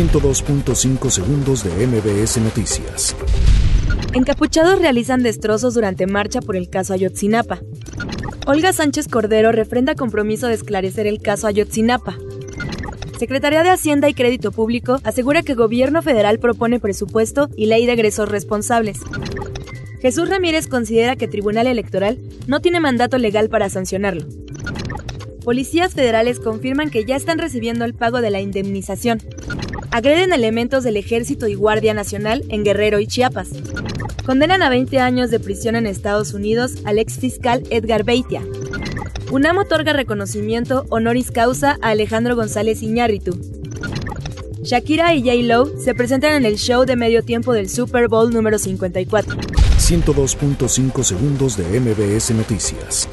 102.5 segundos de MBS Noticias. Encapuchados realizan destrozos durante marcha por el caso Ayotzinapa. Olga Sánchez Cordero refrenda compromiso de esclarecer el caso Ayotzinapa. Secretaría de Hacienda y Crédito Público asegura que gobierno federal propone presupuesto y ley de egresos responsables. Jesús Ramírez considera que Tribunal Electoral no tiene mandato legal para sancionarlo. Policías federales confirman que ya están recibiendo el pago de la indemnización. Agreden elementos del Ejército y Guardia Nacional en Guerrero y Chiapas. Condenan a 20 años de prisión en Estados Unidos al ex fiscal Edgar Beitia. UNAM otorga reconocimiento honoris causa a Alejandro González Iñárritu. Shakira y J. Lo se presentan en el show de medio tiempo del Super Bowl número 54. 102.5 segundos de MBS Noticias.